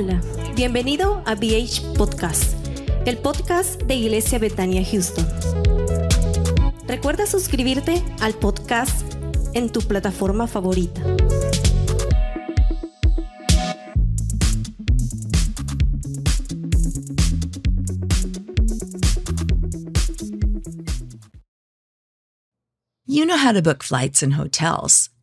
Hola, bienvenido a BH Podcast, el podcast de Iglesia Betania Houston. Recuerda suscribirte al podcast en tu plataforma favorita. You know how to book flights and hotels.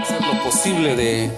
Hacer lo posible de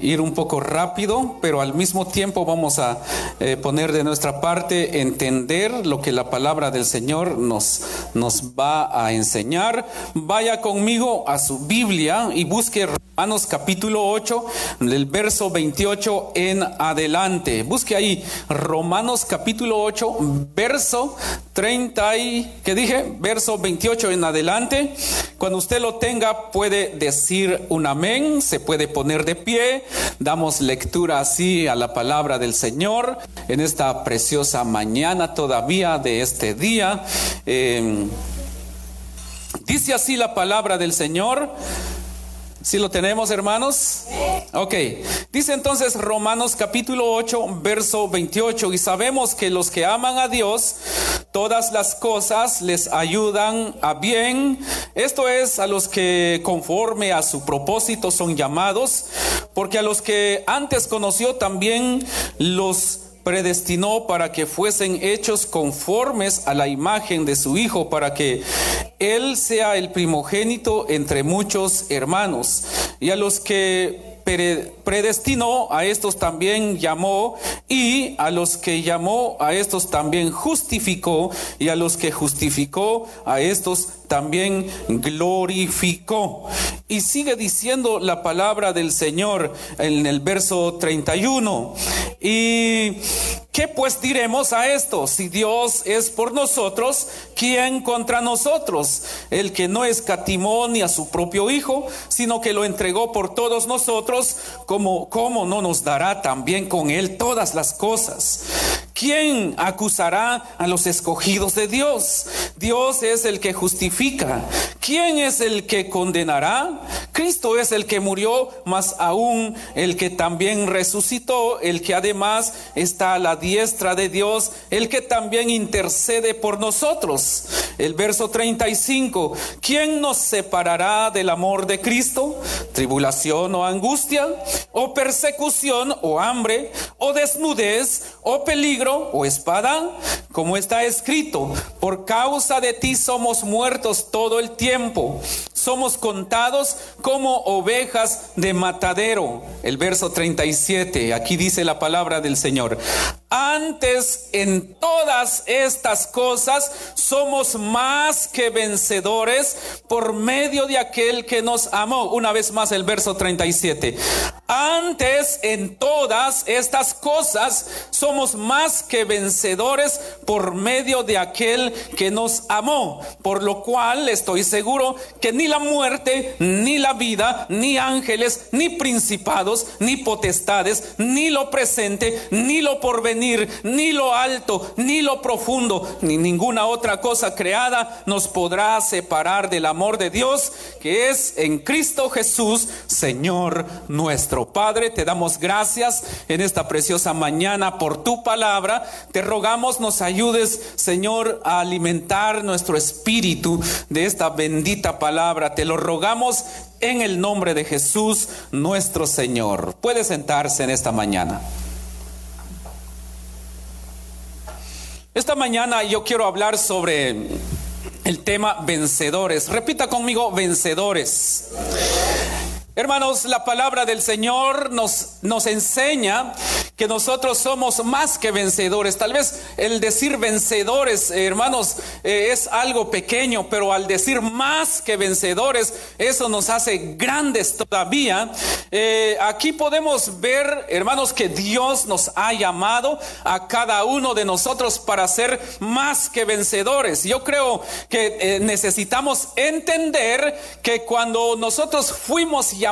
ir un poco rápido, pero al mismo tiempo vamos a eh, poner de nuestra parte entender lo que la palabra del Señor nos, nos va a enseñar. Vaya conmigo a su Biblia y busque Romanos capítulo 8, del verso 28 en adelante. Busque ahí Romanos capítulo 8, verso 30 y, ¿qué dije? Verso 28 en adelante. Cuando usted lo tenga puede decir un amén, se puede poner de pie. Damos lectura así a la palabra del Señor en esta preciosa mañana todavía de este día. Eh, dice así la palabra del Señor. Si lo tenemos, hermanos? Ok. Dice entonces Romanos capítulo 8, verso 28, y sabemos que los que aman a Dios, todas las cosas les ayudan a bien. Esto es a los que conforme a su propósito son llamados, porque a los que antes conoció también los predestinó para que fuesen hechos conformes a la imagen de su Hijo, para que Él sea el primogénito entre muchos hermanos. Y a los que predestinó, a estos también llamó, y a los que llamó, a estos también justificó, y a los que justificó, a estos también glorificó. Y sigue diciendo la palabra del Señor en el verso 31. ¿Y qué pues diremos a esto? Si Dios es por nosotros, ¿quién contra nosotros? El que no escatimó ni a su propio Hijo, sino que lo entregó por todos nosotros, como cómo no nos dará también con él todas las cosas? ¿Quién acusará a los escogidos de Dios? Dios es el que justifica. ¿Quién es el que condenará? Cristo es el que murió, más aún el que también resucitó, el que además está a la diestra de Dios, el que también intercede por nosotros. El verso 35, ¿quién nos separará del amor de Cristo? ¿Tribulación o angustia? ¿O persecución o hambre? ¿O desnudez? ¿O peligro? o espada, como está escrito, por causa de ti somos muertos todo el tiempo, somos contados como ovejas de matadero. El verso 37, aquí dice la palabra del Señor. Antes en todas estas cosas somos más que vencedores por medio de aquel que nos amó. Una vez más el verso 37. Antes en todas estas cosas somos más que vencedores por medio de aquel que nos amó. Por lo cual estoy seguro que ni la muerte, ni la vida, ni ángeles, ni principados, ni potestades, ni lo presente, ni lo porvenir ni lo alto, ni lo profundo, ni ninguna otra cosa creada nos podrá separar del amor de Dios que es en Cristo Jesús, Señor nuestro. Padre, te damos gracias en esta preciosa mañana por tu palabra. Te rogamos nos ayudes, Señor, a alimentar nuestro espíritu de esta bendita palabra. Te lo rogamos en el nombre de Jesús, nuestro Señor. Puede sentarse en esta mañana. Esta mañana yo quiero hablar sobre el tema vencedores. Repita conmigo, vencedores. Hermanos, la palabra del Señor nos, nos enseña que nosotros somos más que vencedores. Tal vez el decir vencedores, hermanos, eh, es algo pequeño, pero al decir más que vencedores, eso nos hace grandes todavía. Eh, aquí podemos ver, hermanos, que Dios nos ha llamado a cada uno de nosotros para ser más que vencedores. Yo creo que eh, necesitamos entender que cuando nosotros fuimos llamados,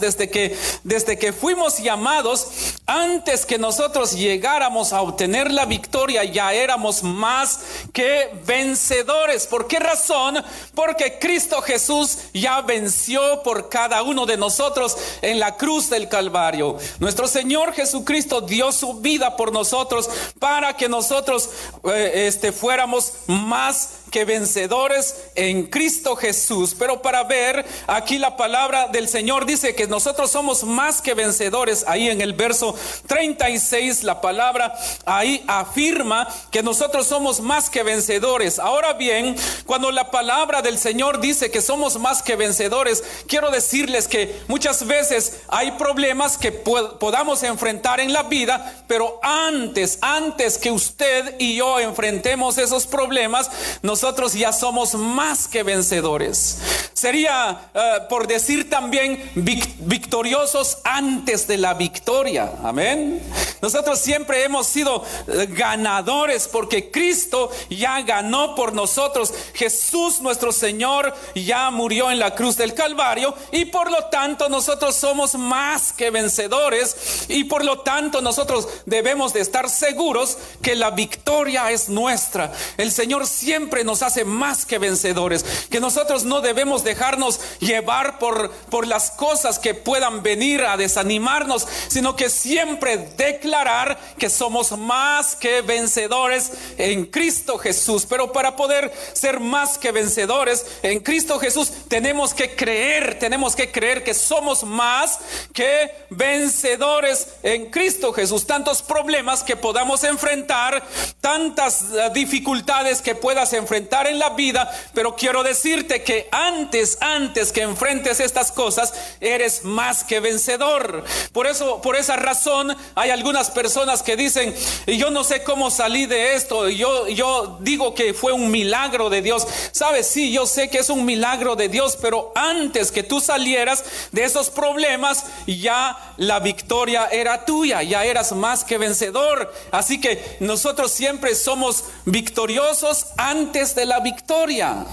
desde que, desde que fuimos llamados, antes que nosotros llegáramos a obtener la victoria, ya éramos más que vencedores. ¿Por qué razón? Porque Cristo Jesús ya venció por cada uno de nosotros en la cruz del Calvario. Nuestro Señor Jesucristo dio su vida por nosotros para que nosotros eh, este, fuéramos más que vencedores en Cristo Jesús. Pero para ver, aquí la palabra del Señor dice que nosotros somos más que vencedores. Ahí en el verso 36 la palabra ahí afirma que nosotros somos más que vencedores. Ahora bien, cuando la palabra del Señor dice que somos más que vencedores, quiero decirles que muchas veces hay problemas que podamos enfrentar en la vida, pero antes, antes que usted y yo enfrentemos esos problemas, nos nosotros ya somos más que vencedores. Sería, eh, por decir también, victoriosos antes de la victoria. Amén. Nosotros siempre hemos sido eh, ganadores porque Cristo ya ganó por nosotros. Jesús nuestro Señor ya murió en la cruz del Calvario y por lo tanto nosotros somos más que vencedores y por lo tanto nosotros debemos de estar seguros que la victoria es nuestra. El Señor siempre nos nos hace más que vencedores, que nosotros no debemos dejarnos llevar por, por las cosas que puedan venir a desanimarnos, sino que siempre declarar que somos más que vencedores en Cristo Jesús. Pero para poder ser más que vencedores en Cristo Jesús, tenemos que creer, tenemos que creer que somos más que vencedores en Cristo Jesús. Tantos problemas que podamos enfrentar, tantas eh, dificultades que puedas enfrentar en la vida, pero quiero decirte que antes, antes que enfrentes estas cosas, eres más que vencedor. Por eso, por esa razón, hay algunas personas que dicen, yo no sé cómo salí de esto, yo, yo digo que fue un milagro de Dios. Sabes, sí, yo sé que es un milagro de Dios, pero antes que tú salieras de esos problemas, ya la victoria era tuya, ya eras más que vencedor. Así que nosotros siempre somos victoriosos antes de la victoria.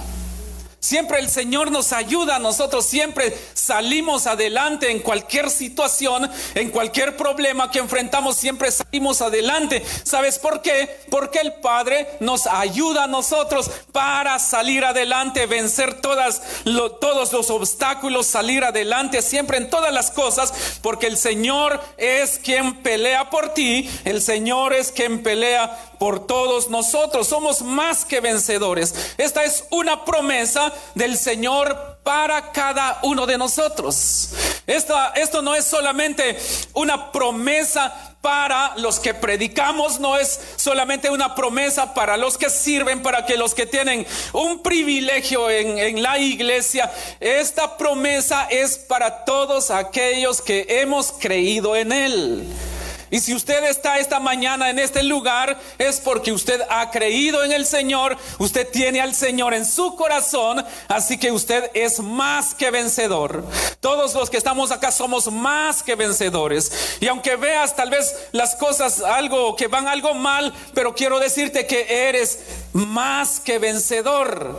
Siempre el Señor nos ayuda, nosotros siempre salimos adelante en cualquier situación, en cualquier problema que enfrentamos, siempre salimos adelante. ¿Sabes por qué? Porque el Padre nos ayuda a nosotros para salir adelante, vencer todos los obstáculos, salir adelante siempre en todas las cosas, porque el Señor es quien pelea por ti, el Señor es quien pelea por todos nosotros. Somos más que vencedores. Esta es una promesa del Señor para cada uno de nosotros. Esto, no es solamente una promesa para los que predicamos, no es solamente una promesa para los que sirven, para que los que tienen un privilegio en, en, la iglesia. Esta promesa es para todos aquellos que hemos creído en Él. Y si usted está esta mañana en este lugar, es porque usted ha creído en el Señor, usted tiene al Señor en su corazón, así que usted es más que vencedor. Todos los que estamos acá somos más que vencedores. Y aunque veas tal vez las cosas algo que van algo mal, pero quiero decirte que eres más que vencedor.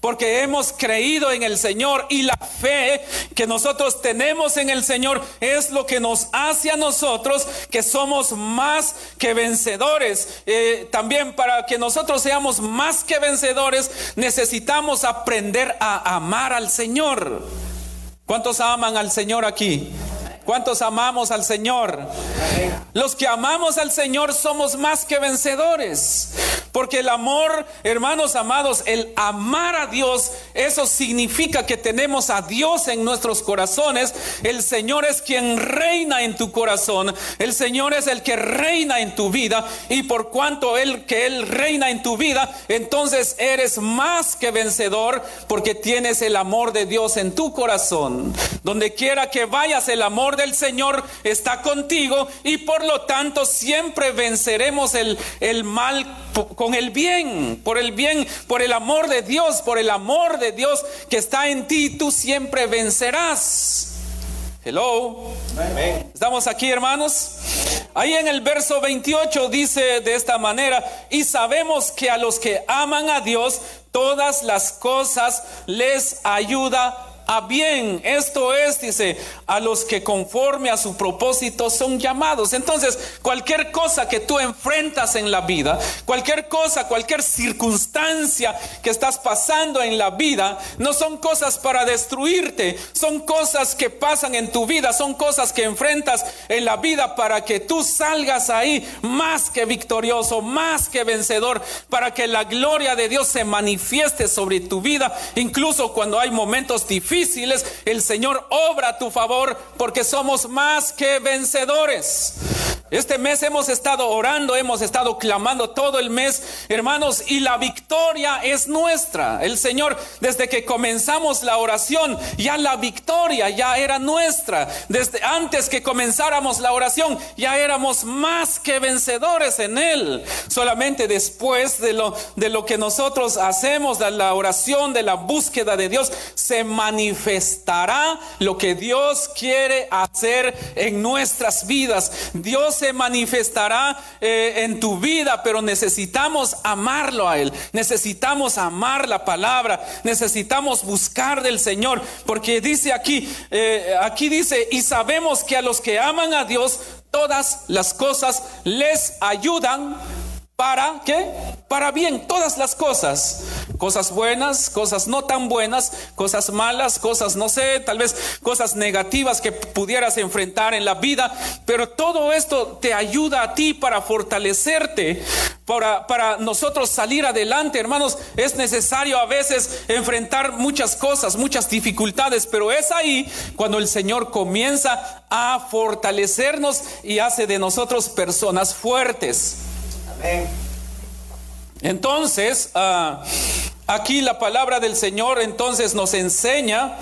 porque hemos creído en el Señor y la fe que nosotros tenemos en el Señor es lo que nos hace a nosotros que somos más que vencedores. Eh, también para que nosotros seamos más que vencedores necesitamos aprender a amar al Señor. ¿Cuántos aman al Señor aquí? ¿Cuántos amamos al Señor? Los que amamos al Señor somos más que vencedores. Porque el amor, hermanos amados, el amar a Dios, eso significa que tenemos a Dios en nuestros corazones. El Señor es quien reina en tu corazón. El Señor es el que reina en tu vida. Y por cuanto Él, que Él reina en tu vida, entonces eres más que vencedor porque tienes el amor de Dios en tu corazón. Donde quiera que vayas, el amor del Señor está contigo y por lo tanto siempre venceremos el, el mal con el bien, por el bien, por el amor de Dios, por el amor de Dios que está en ti, tú siempre vencerás. Hello. ¿Estamos aquí, hermanos? Ahí en el verso 28 dice de esta manera, y sabemos que a los que aman a Dios, todas las cosas les ayuda a bien. Esto es, dice, a los que conforme a su propósito son llamados. Entonces, cualquier cosa que tú enfrentas en la vida, cualquier cosa, cualquier circunstancia que estás pasando en la vida, no son cosas para destruirte, son cosas que pasan en tu vida, son cosas que enfrentas en la vida para que tú salgas ahí más que victorioso, más que vencedor, para que la gloria de Dios se manifieste sobre tu vida, incluso cuando hay momentos difíciles el Señor obra a tu favor porque somos más que vencedores. Este mes hemos estado orando, hemos estado clamando todo el mes, hermanos, y la victoria es nuestra. El Señor, desde que comenzamos la oración, ya la victoria ya era nuestra. Desde antes que comenzáramos la oración, ya éramos más que vencedores en Él. Solamente después de lo, de lo que nosotros hacemos, de la oración, de la búsqueda de Dios, se manifestará lo que Dios quiere hacer en nuestras vidas. Dios se manifestará eh, en tu vida, pero necesitamos amarlo a Él. Necesitamos amar la palabra. Necesitamos buscar del Señor. Porque dice aquí, eh, aquí dice, y sabemos que a los que aman a Dios, todas las cosas les ayudan para qué? Para bien, todas las cosas. Cosas buenas, cosas no tan buenas, cosas malas, cosas no sé, tal vez cosas negativas que pudieras enfrentar en la vida, pero todo esto te ayuda a ti para fortalecerte, para, para nosotros salir adelante, hermanos. Es necesario a veces enfrentar muchas cosas, muchas dificultades, pero es ahí cuando el Señor comienza a fortalecernos y hace de nosotros personas fuertes. Entonces, ah, aquí la palabra del Señor entonces nos enseña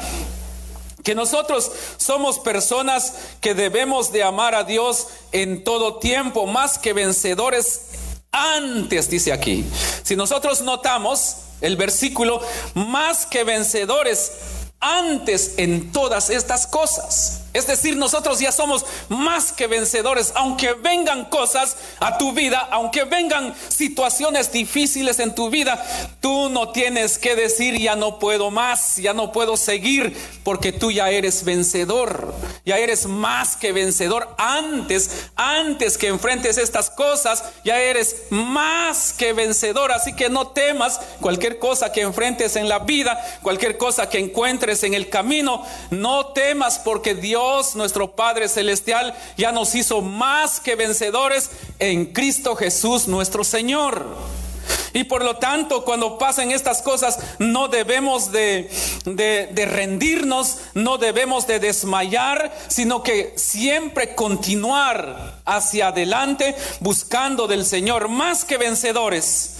que nosotros somos personas que debemos de amar a Dios en todo tiempo, más que vencedores antes, dice aquí. Si nosotros notamos el versículo, más que vencedores antes en todas estas cosas. Es decir, nosotros ya somos más que vencedores, aunque vengan cosas a tu vida, aunque vengan situaciones difíciles en tu vida, tú no tienes que decir ya no puedo más, ya no puedo seguir, porque tú ya eres vencedor, ya eres más que vencedor. Antes, antes que enfrentes estas cosas, ya eres más que vencedor. Así que no temas cualquier cosa que enfrentes en la vida, cualquier cosa que encuentres en el camino, no temas porque Dios nuestro Padre Celestial, ya nos hizo más que vencedores en Cristo Jesús nuestro Señor. Y por lo tanto, cuando pasen estas cosas, no debemos de, de, rendirnos, no debemos de desmayar, sino que siempre continuar hacia adelante buscando del Señor más que vencedores.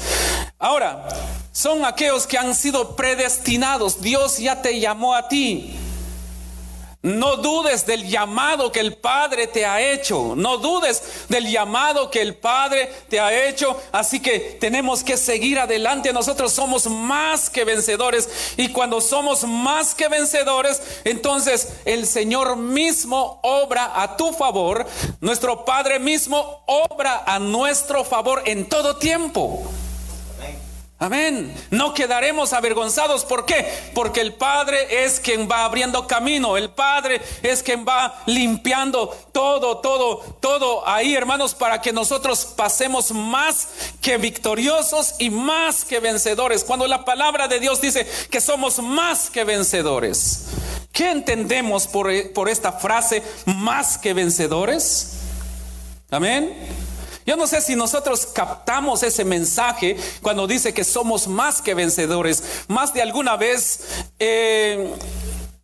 Ahora, son aquellos que han sido predestinados. Dios ya te llamó a ti. No dudes del llamado que el Padre te ha hecho. No dudes del llamado que el Padre te ha hecho. Así que tenemos que seguir adelante. Nosotros somos más que vencedores. Y cuando somos más que vencedores, entonces el Señor mismo obra a tu favor. Nuestro Padre mismo obra a nuestro favor en todo tiempo. Amén. No quedaremos avergonzados. ¿Por qué? Porque el Padre es quien va abriendo camino. El Padre es quien va limpiando todo, todo, todo ahí, hermanos, para que nosotros pasemos más que victoriosos y más que vencedores. Cuando la palabra de Dios dice que somos más que vencedores. ¿Qué entendemos por, por esta frase más que vencedores? Amén. Yo no sé si nosotros captamos ese mensaje cuando dice que somos más que vencedores. Más de alguna vez eh,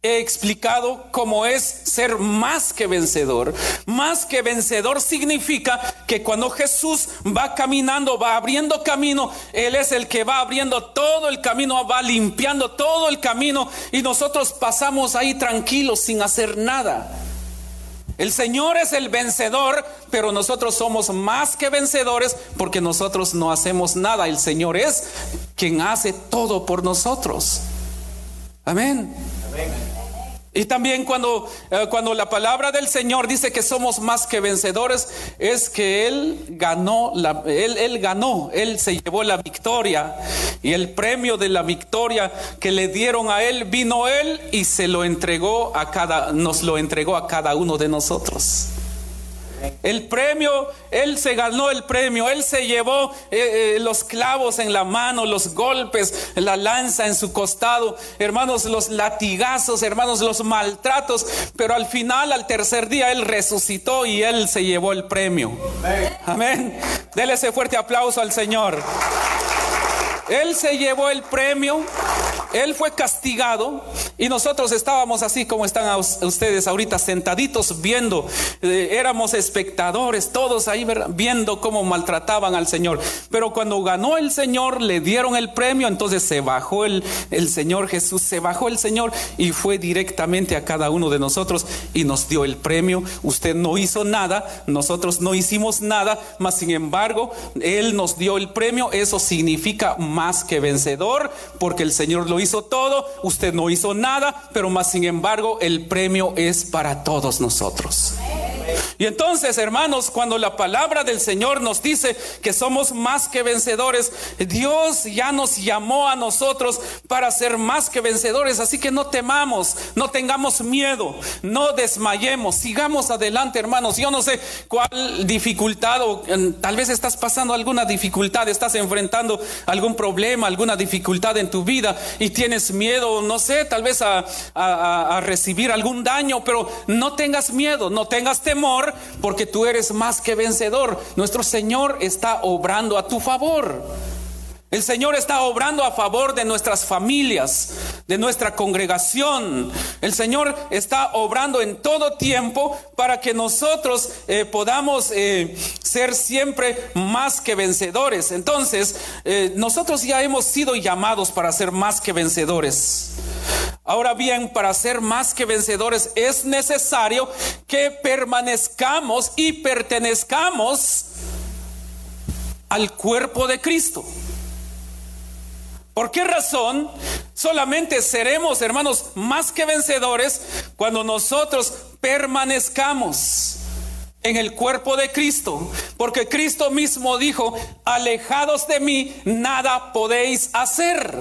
he explicado cómo es ser más que vencedor. Más que vencedor significa que cuando Jesús va caminando, va abriendo camino, Él es el que va abriendo todo el camino, va limpiando todo el camino y nosotros pasamos ahí tranquilos sin hacer nada. El Señor es el vencedor, pero nosotros somos más que vencedores porque nosotros no hacemos nada. El Señor es quien hace todo por nosotros. Amén. Amén. Y también cuando, eh, cuando la palabra del Señor dice que somos más que vencedores, es que Él ganó, la, él, él ganó, Él se llevó la victoria. Y el premio de la victoria que le dieron a Él, vino Él y se lo entregó a cada, nos lo entregó a cada uno de nosotros. El premio, él se ganó el premio, él se llevó eh, eh, los clavos en la mano, los golpes, la lanza en su costado, hermanos, los latigazos, hermanos, los maltratos, pero al final, al tercer día, él resucitó y él se llevó el premio. Amén. Dele ese fuerte aplauso al Señor. Él se llevó el premio, él fue castigado y nosotros estábamos así como están ustedes ahorita sentaditos viendo, eh, éramos espectadores todos ahí viendo cómo maltrataban al Señor. Pero cuando ganó el Señor, le dieron el premio, entonces se bajó el, el Señor Jesús, se bajó el Señor y fue directamente a cada uno de nosotros y nos dio el premio. Usted no hizo nada, nosotros no hicimos nada, mas sin embargo, Él nos dio el premio, eso significa más que vencedor, porque el Señor lo hizo todo, usted no hizo nada, pero más sin embargo el premio es para todos nosotros. Y entonces, hermanos, cuando la palabra del Señor nos dice que somos más que vencedores, Dios ya nos llamó a nosotros para ser más que vencedores. Así que no temamos, no tengamos miedo, no desmayemos, sigamos adelante, hermanos. Yo no sé cuál dificultad o tal vez estás pasando alguna dificultad, estás enfrentando algún problema, alguna dificultad en tu vida y tienes miedo, no sé, tal vez a, recibir algún daño, pero no tengas miedo, no tengas temor porque tú eres más que vencedor. Nuestro Señor está obrando a tu favor. El Señor está obrando a favor de nuestras familias, de nuestra congregación. El Señor está obrando en todo tiempo para que nosotros eh, podamos eh, ser siempre más que vencedores. Entonces, eh, nosotros ya hemos sido llamados para ser más que vencedores. Ahora bien, para ser más que vencedores es necesario que permanezcamos y pertenezcamos al cuerpo de Cristo. ¿Por qué razón solamente seremos, hermanos, más que vencedores cuando nosotros permanezcamos? en el cuerpo de Cristo, porque Cristo mismo dijo, alejados de mí, nada podéis hacer.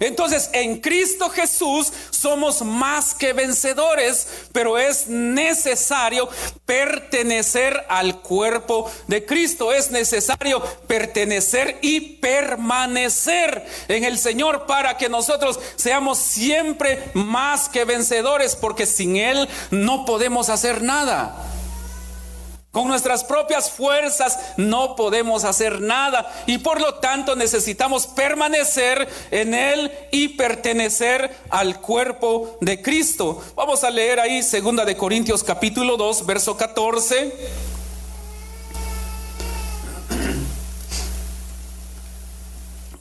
Entonces, en Cristo Jesús somos más que vencedores, pero es necesario pertenecer al cuerpo de Cristo. Es necesario pertenecer y permanecer en el Señor para que nosotros seamos siempre más que vencedores, porque sin Él no podemos hacer nada. Con nuestras propias fuerzas no podemos hacer nada y por lo tanto necesitamos permanecer en Él y pertenecer al cuerpo de Cristo. Vamos a leer ahí segunda de Corintios capítulo 2, verso 14.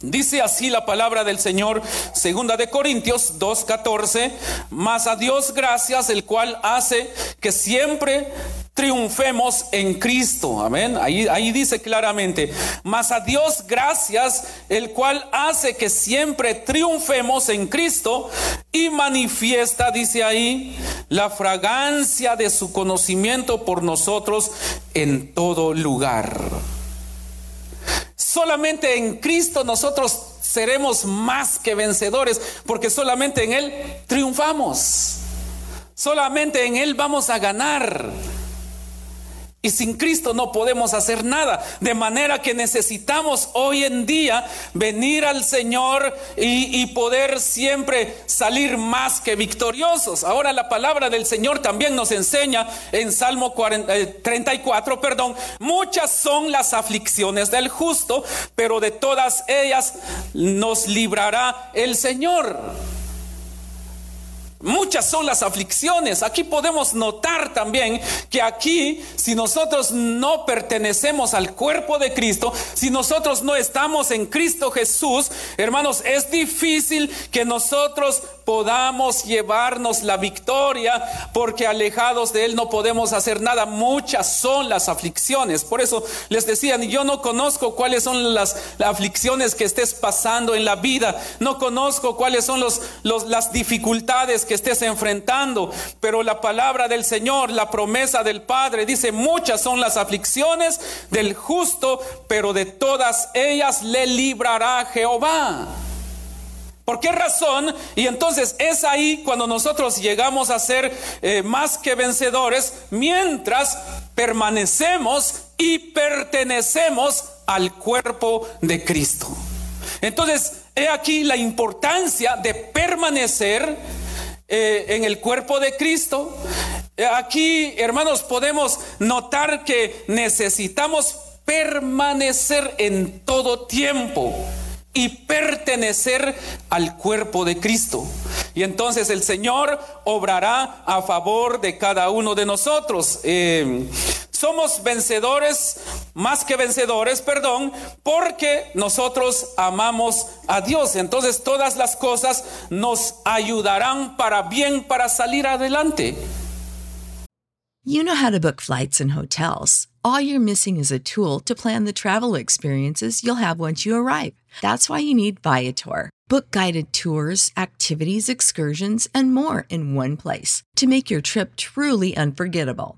Dice así la palabra del Señor, segunda de Corintios 2:14, mas a Dios gracias, el cual hace que siempre triunfemos en Cristo. Amén. Ahí, dice claramente, mas a Dios gracias, el cual hace que siempre triunfemos en Cristo y manifiesta, dice ahí, la fragancia de su conocimiento por nosotros en todo lugar. Solamente en Cristo nosotros seremos más que vencedores, porque solamente en Él triunfamos. Solamente en Él vamos a ganar. Y sin Cristo no podemos hacer nada. De manera que necesitamos hoy en día venir al Señor y, poder siempre salir más que victoriosos. Ahora la palabra del Señor también nos enseña en Salmo 34, eh, perdón, muchas son las aflicciones del justo, pero de todas ellas nos librará el Señor. Muchas son las aflicciones. Aquí podemos notar también que aquí, si nosotros no pertenecemos al cuerpo de Cristo, si nosotros no estamos en Cristo Jesús, hermanos, es difícil que nosotros podamos llevarnos la victoria, porque alejados de Él no podemos hacer nada. Muchas son las aflicciones. Por eso les decían, yo no conozco cuáles son las, aflicciones que estés pasando en la vida, no conozco cuáles son las dificultades que estés enfrentando, pero la palabra del Señor, la promesa del Padre, dice, muchas son las aflicciones del justo, pero de todas ellas le librará Jehová. ¿Por qué razón? Y entonces es ahí cuando nosotros llegamos a ser eh, más que vencedores mientras permanecemos y pertenecemos al cuerpo de Cristo. Entonces, he aquí la importancia de permanecer eh, en el cuerpo de Cristo. Aquí, hermanos, podemos notar que necesitamos permanecer en todo tiempo y pertenecer al cuerpo de Cristo. Y entonces el Señor obrará a favor de cada uno de nosotros. Eh, somos vencedores, más que vencedores, perdón, porque nosotros amamos a Dios. Entonces todas las cosas nos ayudarán para bien, para salir adelante. You know how to book flights and hotels. All you're missing is a tool to plan the travel experiences you'll have once you arrive. That's why you need Viator. Book guided tours, activities, excursions, and more in one place to make your trip truly unforgettable.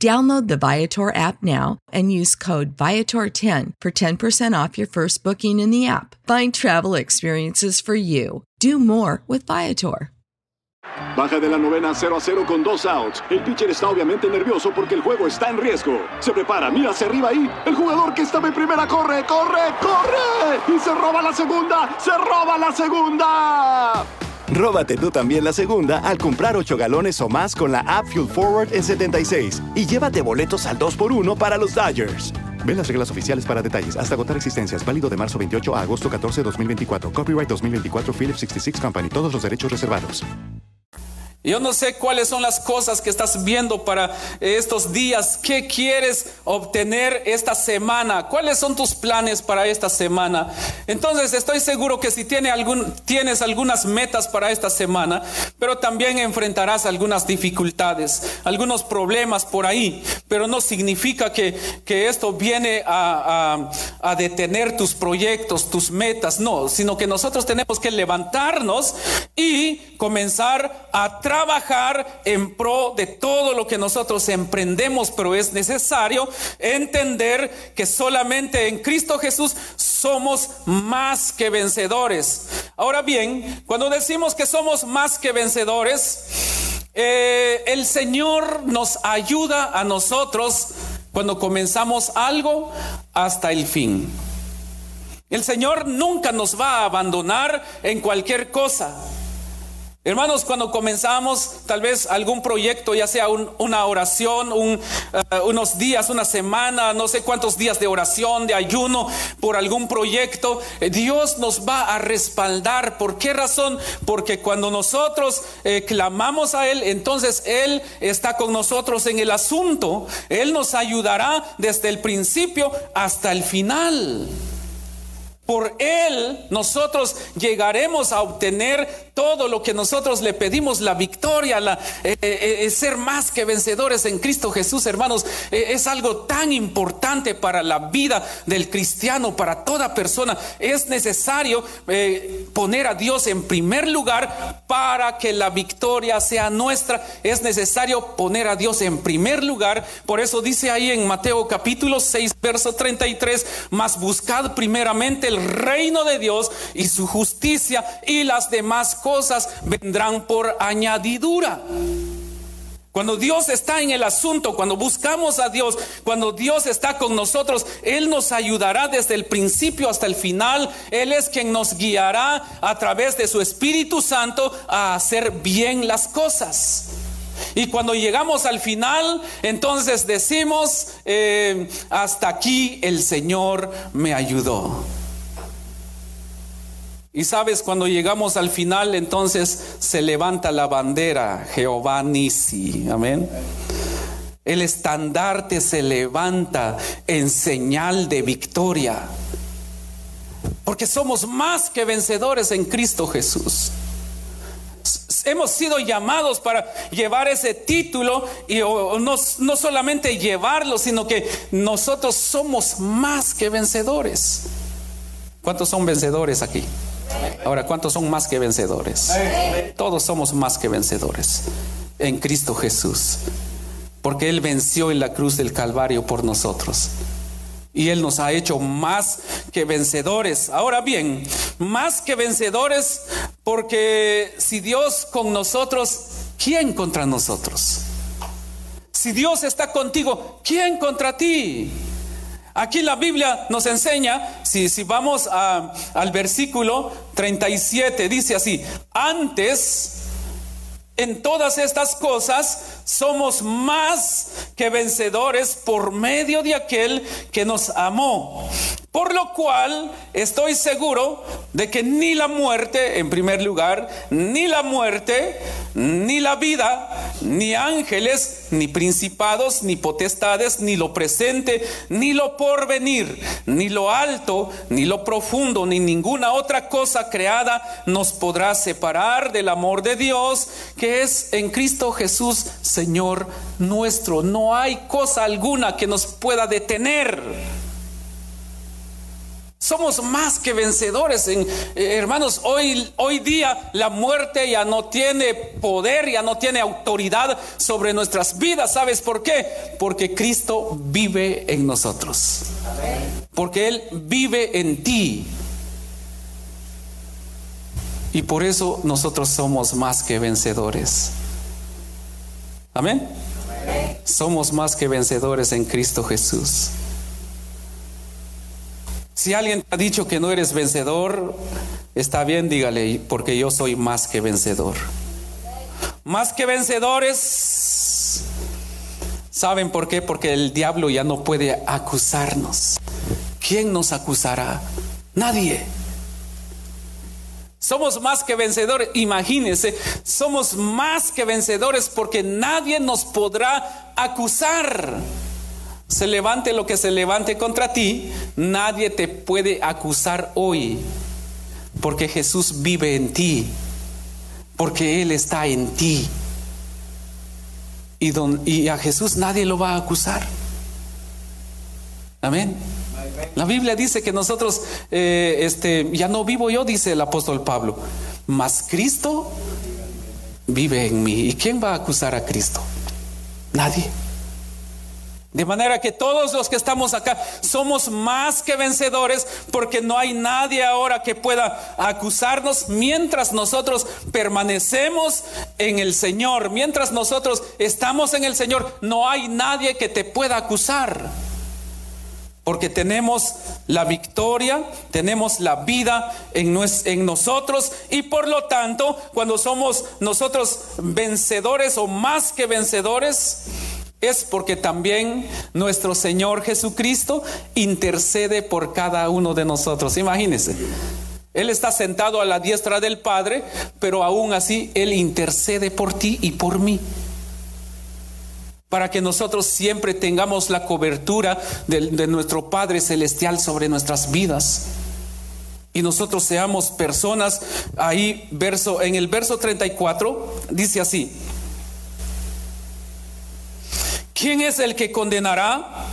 Download the Viator app now and use code Viator10 for 10% off your first booking in the app. Find travel experiences for you. Do more with Viator. Baja de la novena 0 a 0 con dos outs. El pitcher está obviamente nervioso porque el juego está en riesgo. Se prepara, mira hacia arriba ahí. El jugador que estaba en primera corre, corre, corre. Y se roba la segunda, se roba la segunda. Róbate tú también la segunda al comprar 8 galones o más con la app Fuel Forward en 76 y llévate boletos al 2x1 para los Dodgers. Ve las reglas oficiales para detalles. Hasta agotar existencias. Válido de marzo 28 a agosto 14, 2024. Copyright 2024 Philips 66 Company. Todos los derechos reservados. Yo no sé cuáles son las cosas que estás viendo para estos días. ¿Qué quieres obtener esta semana? ¿Cuáles son tus planes para esta semana? Entonces estoy seguro que si tienes algunas metas para esta semana, pero también enfrentarás algunas dificultades, algunos problemas por ahí. Pero no significa que, que esto viene a, a, a detener tus proyectos, tus metas. No, sino que nosotros tenemos que levantarnos y comenzar a trabajar trabajar en pro de todo lo que nosotros emprendemos, pero es necesario entender que solamente en Cristo Jesús somos más que vencedores. Ahora bien, cuando decimos que somos más que vencedores, eh, el Señor nos ayuda a nosotros cuando comenzamos algo hasta el fin. El Señor nunca nos va a abandonar en cualquier cosa. Hermanos, cuando comenzamos tal vez algún proyecto, ya sea una oración, eh, unos días, una semana, no sé cuántos días de oración, de ayuno por algún proyecto, eh, Dios nos va a respaldar. ¿Por qué razón? Porque cuando nosotros eh, clamamos a Él, entonces Él está con nosotros en el asunto. Él nos ayudará desde el principio hasta el final. Por Él nosotros llegaremos a obtener todo lo que nosotros le pedimos, la victoria, eh, eh, eh, ser más que vencedores en Cristo Jesús, hermanos, es algo tan importante para la vida del cristiano, para toda persona. Es necesario poner a Dios en primer lugar para que la victoria sea nuestra. Es necesario poner a Dios en primer lugar. Por eso dice ahí en Mateo capítulo 6, verso 33, más buscad primeramente reino de Dios y su justicia y las demás cosas vendrán por añadidura. Cuando Dios está en el asunto, cuando buscamos a Dios, cuando Dios está con nosotros, Él nos ayudará desde el principio hasta el final. Él es quien nos guiará a través de su Espíritu Santo a hacer bien las cosas. Y cuando llegamos al final, entonces decimos, eh, hasta aquí el Señor me ayudó. Y sabes, cuando llegamos al final, entonces se levanta la bandera, Jehová Nisi, amén. El estandarte se levanta en señal de victoria. Porque somos más que vencedores en Cristo Jesús. Hemos sido llamados para llevar ese título y no, no solamente llevarlo, sino que nosotros somos más que vencedores. ¿Cuántos son vencedores aquí? Ahora, ¿cuántos son más que vencedores? Todos somos más que vencedores en Cristo Jesús. Porque Él venció en la cruz del Calvario por nosotros. Y Él nos ha hecho más que vencedores. Ahora bien, más que vencedores porque si Dios con nosotros, ¿quién contra nosotros? Si Dios está contigo, ¿quién contra ti? Aquí la Biblia nos enseña, si, si vamos al versículo 37, dice así, antes en todas estas cosas somos más que vencedores por medio de aquel que nos amó. Por lo cual estoy seguro de que ni la muerte, en primer lugar, ni la muerte, ni la vida, ni ángeles, ni principados, ni potestades, ni lo presente, ni lo porvenir, ni lo alto, ni lo profundo, ni ninguna otra cosa creada nos podrá separar del amor de Dios que es en Cristo Jesús, Señor nuestro. No hay cosa alguna que nos pueda detener somos más que vencedores. En, eh, hermanos, hoy, hoy día la muerte ya no tiene poder, ya no tiene autoridad sobre nuestras vidas. ¿Sabes por qué? Porque Cristo vive en nosotros. Porque Él vive en ti. Y por eso nosotros somos más que vencedores. Amén. Somos más que vencedores en Cristo Jesús. Si alguien te ha dicho que no eres vencedor, está bien, dígale, porque yo soy más que vencedor. Más que vencedores. ¿Saben por qué? Porque el diablo ya no puede acusarnos. ¿Quién nos acusará? Nadie. Somos más que vencedores, imagínense, somos más que vencedores porque nadie nos podrá acusar se levante lo que se levante contra ti, nadie te puede acusar hoy, porque Jesús vive en ti, porque Él está en ti. Y, y a Jesús nadie lo va a acusar. Amén. La Biblia dice que nosotros, eh, este, ya no vivo yo, dice el apóstol Pablo, mas Cristo vive en mí. ¿Y quién va a acusar a Cristo? Nadie. De manera que todos los que estamos acá somos más que vencedores porque no hay nadie ahora que pueda acusarnos mientras nosotros permanecemos en el Señor, mientras nosotros estamos en el Señor, no hay nadie que te pueda acusar. Porque tenemos la victoria, tenemos la vida en, en nosotros y por lo tanto cuando somos nosotros vencedores o más que vencedores, es porque también nuestro Señor Jesucristo intercede por cada uno de nosotros. Imagínense. Él está sentado a la diestra del Padre, pero aún así Él intercede por ti y por mí. Para que nosotros siempre tengamos la cobertura de, nuestro Padre Celestial sobre nuestras vidas. y nosotros seamos personas ahí verso en el verso 34 dice así ¿Quién es el que condenará?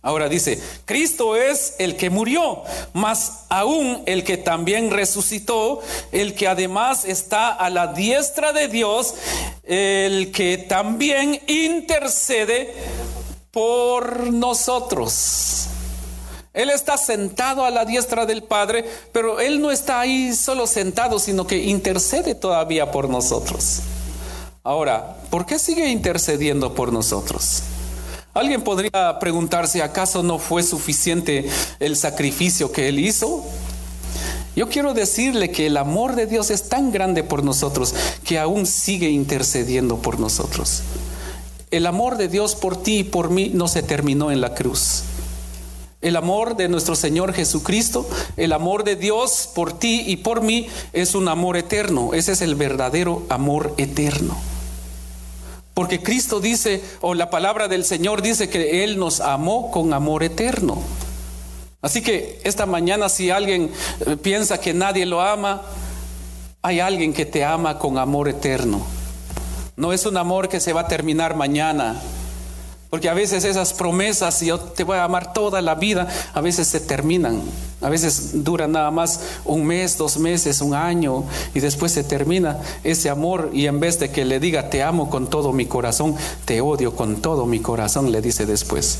Ahora dice, Cristo es el que murió, más aún el que también resucitó, el que además está a la diestra de Dios, el que también intercede por nosotros. Él está sentado a la diestra del Padre, pero Él no está ahí solo sentado, sino que intercede todavía por nosotros. Ahora, ¿por qué sigue intercediendo por nosotros? Alguien podría preguntarse, ¿acaso no fue suficiente el sacrificio que Él hizo? Yo quiero decirle que el amor de Dios es tan grande por nosotros que aún sigue intercediendo por nosotros. El amor de Dios por ti y por mí no se terminó en la cruz. El amor de nuestro Señor Jesucristo, el amor de Dios por ti y por mí es un amor eterno. Ese es el verdadero amor eterno. Porque Cristo dice, o la palabra del Señor dice que Él nos amó con amor eterno. Así que esta mañana si alguien eh, piensa que nadie lo ama, hay alguien que te ama con amor eterno. No es un amor que se va a terminar mañana. Porque a veces esas promesas, yo te voy a amar toda la vida, a veces se terminan. A veces duran nada más un mes, dos meses, un año, y después se termina ese amor. Y en vez de que le diga, te amo con todo mi corazón, te odio con todo mi corazón, le dice después.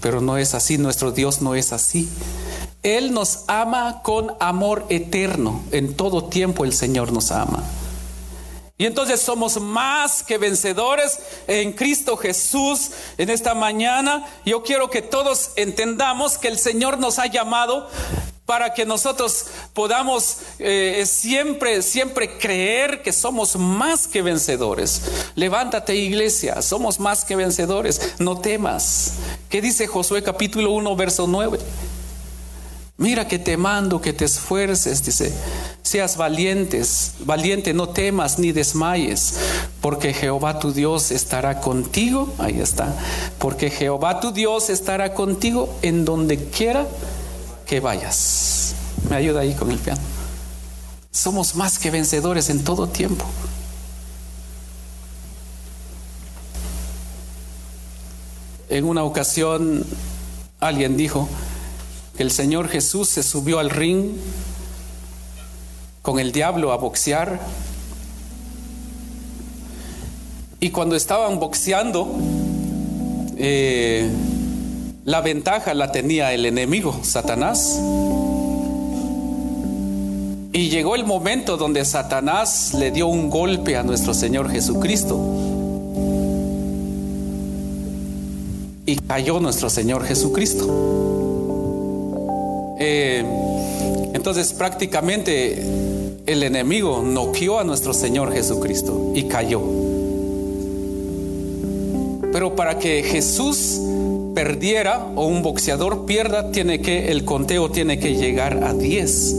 Pero no es así, nuestro Dios no es así. Él nos ama con amor eterno. En todo tiempo el Señor nos ama. Y entonces somos más que vencedores en Cristo Jesús. En esta mañana yo quiero que todos entendamos que el Señor nos ha llamado para que nosotros podamos eh, siempre, siempre creer que somos más que vencedores. Levántate iglesia, somos más que vencedores, no temas. ¿Qué dice Josué capítulo 1, verso 9? Mira que te mando que te esfuerces, dice, seas valientes, valiente, no temas ni desmayes, porque Jehová tu Dios estará contigo, ahí está, porque Jehová tu Dios estará contigo en donde quiera que vayas. Me ayuda ahí con el piano. Somos más que vencedores en todo tiempo. En una ocasión alguien dijo, el Señor Jesús se subió al ring con el diablo a boxear. Y cuando estaban boxeando, eh, la ventaja la tenía el enemigo, Satanás. Y llegó el momento donde Satanás le dio un golpe a nuestro Señor Jesucristo. Y cayó nuestro Señor Jesucristo. Eh, entonces prácticamente el enemigo noqueó a nuestro Señor Jesucristo y cayó. Pero para que Jesús perdiera o un boxeador pierda, tiene que el conteo tiene que llegar a 10.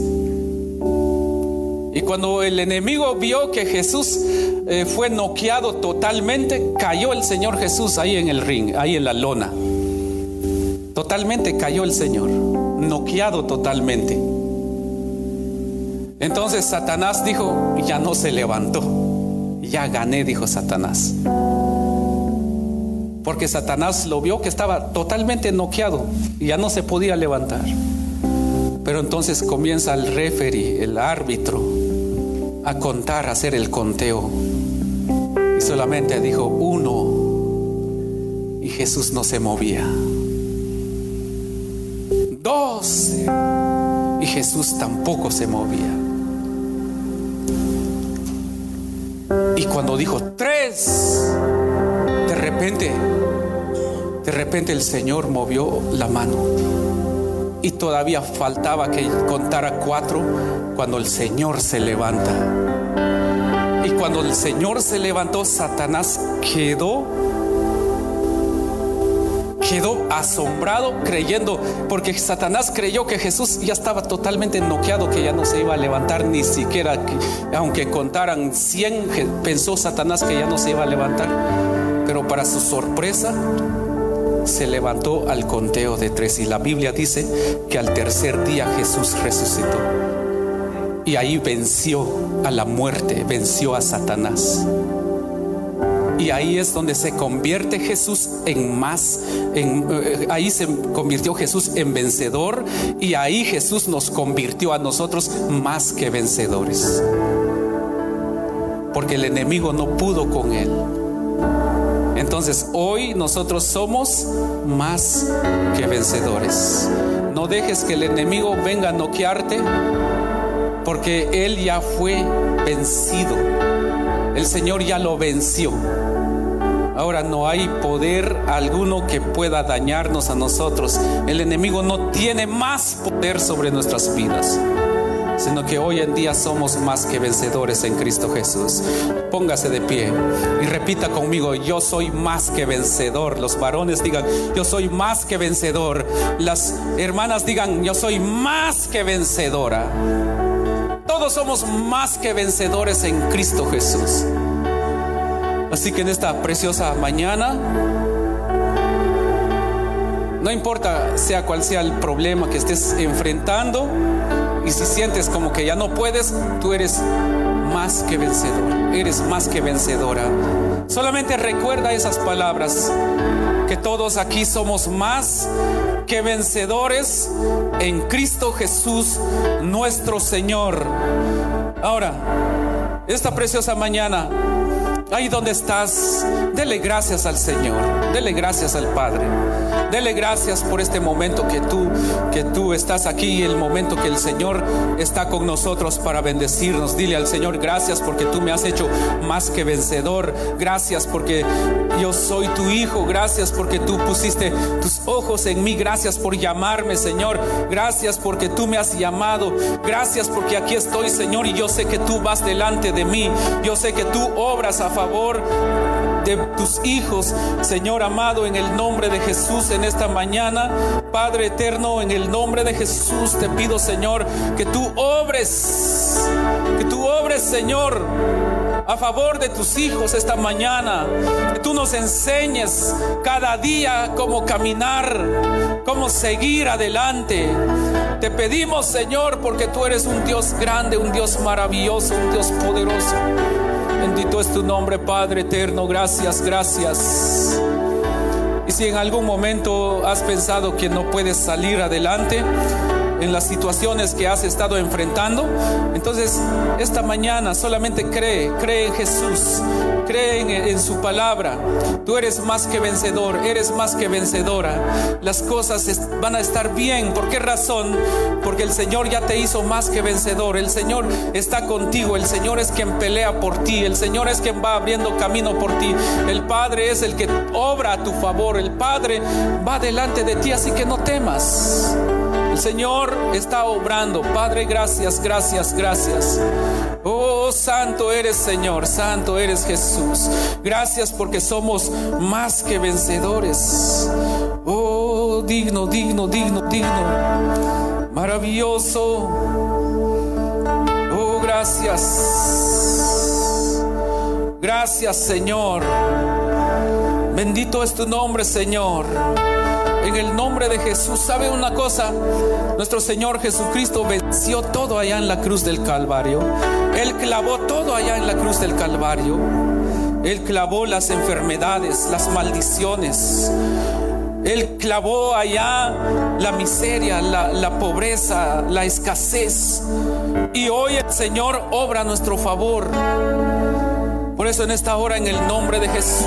Y cuando el enemigo vio que Jesús eh, fue noqueado totalmente, cayó el Señor Jesús ahí en el ring, ahí en la lona. Totalmente cayó el Señor noqueado totalmente. Entonces Satanás dijo, ya no se levantó. Ya gané, dijo Satanás. Porque Satanás lo vio que estaba totalmente noqueado y ya no se podía levantar. Pero entonces comienza el referee, el árbitro, a contar, a hacer el conteo. Y solamente dijo uno. Y Jesús no se movía. Y Jesús tampoco se movía. Y cuando dijo tres, de repente, de repente el Señor movió la mano. Y todavía faltaba que contara cuatro cuando el Señor se levanta. Y cuando el Señor se levantó, Satanás quedó quedó asombrado creyendo, porque Satanás creyó que Jesús ya estaba totalmente noqueado, que ya no se iba a levantar ni siquiera, aunque contaran 100, pensó Satanás que ya no se iba a levantar. Pero para su sorpresa, se levantó al conteo de tres y la Biblia dice que al tercer día Jesús resucitó. Y ahí venció a la muerte, venció a Satanás. Y ahí es donde se convierte Jesús en más, eh, ahí se convirtió Jesús en vencedor y ahí Jesús nos convirtió a nosotros más que vencedores. Porque el enemigo no pudo con él. Entonces hoy nosotros somos más que vencedores. No dejes que el enemigo venga a noquearte porque él ya fue vencido. El Señor ya lo venció. Ahora no hay poder alguno que pueda dañarnos a nosotros. El enemigo no tiene más poder sobre nuestras vidas sino que hoy en día somos más que vencedores en Cristo Jesús. Póngase de pie y repita conmigo, yo soy más que vencedor. Los varones digan, yo soy más que vencedor. Las hermanas digan, yo soy más que vencedora. Todos somos más que vencedores en Cristo Jesús. Así que en esta preciosa mañana, no importa sea cual sea el problema que estés enfrentando, y si sientes como que ya no puedes, tú eres más que vencedor, eres más que vencedora. Solamente recuerda esas palabras, que todos aquí somos más que vencedores en Cristo Jesús, nuestro Señor. Ahora, esta preciosa mañana, Ahí donde estás, dele gracias al Señor, dele gracias al Padre. Dele gracias por este momento que tú que tú estás aquí, el momento que el Señor está con nosotros para bendecirnos. Dile al Señor, gracias porque tú me has hecho más que vencedor. Gracias porque yo soy tu hijo. Gracias porque tú pusiste tus ojos en mí. Gracias por llamarme, Señor. Gracias porque tú me has llamado. Gracias porque aquí estoy, Señor, y yo sé que tú vas delante de mí. Yo sé que tú obras a favor de tus hijos, Señor amado, en el nombre de Jesús en esta mañana. Padre eterno, en el nombre de Jesús te pido, Señor, que tú obres, que tú obres, Señor a favor de tus hijos esta mañana. Que tú nos enseñes cada día cómo caminar, cómo seguir adelante. Te pedimos, Señor, porque tú eres un Dios grande, un Dios maravilloso, un Dios poderoso. Bendito es tu nombre, Padre eterno. Gracias, gracias. Y si en algún momento has pensado que no puedes salir adelante, en las situaciones que has estado enfrentando. Entonces, esta mañana solamente cree, cree en Jesús, cree en, su palabra. Tú eres más que vencedor, eres más que vencedora. Las cosas van a estar bien. ¿Por qué razón? Porque el Señor ya te hizo más que vencedor. El Señor está contigo. El Señor es quien pelea por ti. El Señor es quien va abriendo camino por ti. El Padre es el que obra a tu favor. El Padre va delante de ti, así que no temas. Señor está obrando. Padre, gracias, gracias, gracias. Oh, santo eres Señor, santo eres Jesús. Gracias porque somos más que vencedores. Oh, digno, digno, digno, digno. Maravilloso. Oh, gracias. Gracias, Señor. Bendito es tu nombre, Señor en el nombre de Jesús. ¿Sabe una cosa? Nuestro Señor Jesucristo venció todo allá en la cruz del Calvario. Él clavó todo allá en la cruz del Calvario. Él clavó las enfermedades, las maldiciones. Él clavó allá la miseria, la, pobreza, la escasez. Y hoy el Señor obra nuestro favor. Por eso en esta hora, en el nombre de Jesús.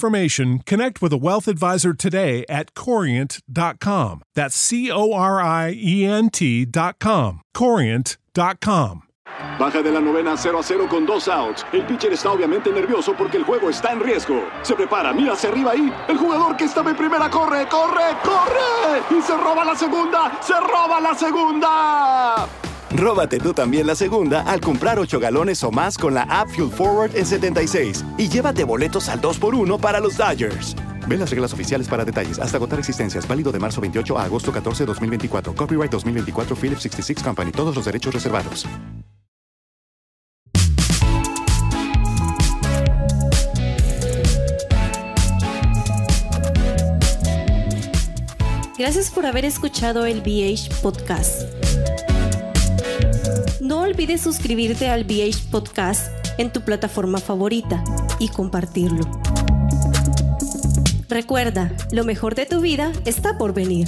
connect with a wealth advisor today at corient.com. That's C O R I E N T.com. Corient.com. Baja de la novena 0 a 0 con dos outs. El pitcher está obviamente nervioso porque el juego está en riesgo. Se prepara, mira hacia arriba ahí. El jugador que estaba en primera corre, corre, corre. Y se roba la segunda, se roba la segunda. Róbate tú también la segunda al comprar 8 galones o más con la app Fuel Forward en 76 y llévate boletos al 2x1 para los Dodgers. Ve las reglas oficiales para detalles. Hasta agotar existencias. Válido de marzo 28 a agosto 14, 2024. Copyright 2024 Philips 66 Company. Todos los derechos reservados. Gracias por haber escuchado el BH Podcast. No olvides suscribirte al BH Podcast en tu plataforma favorita y compartirlo. Recuerda, lo mejor de tu vida está por venir.